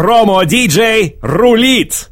Промо-диджей рулит!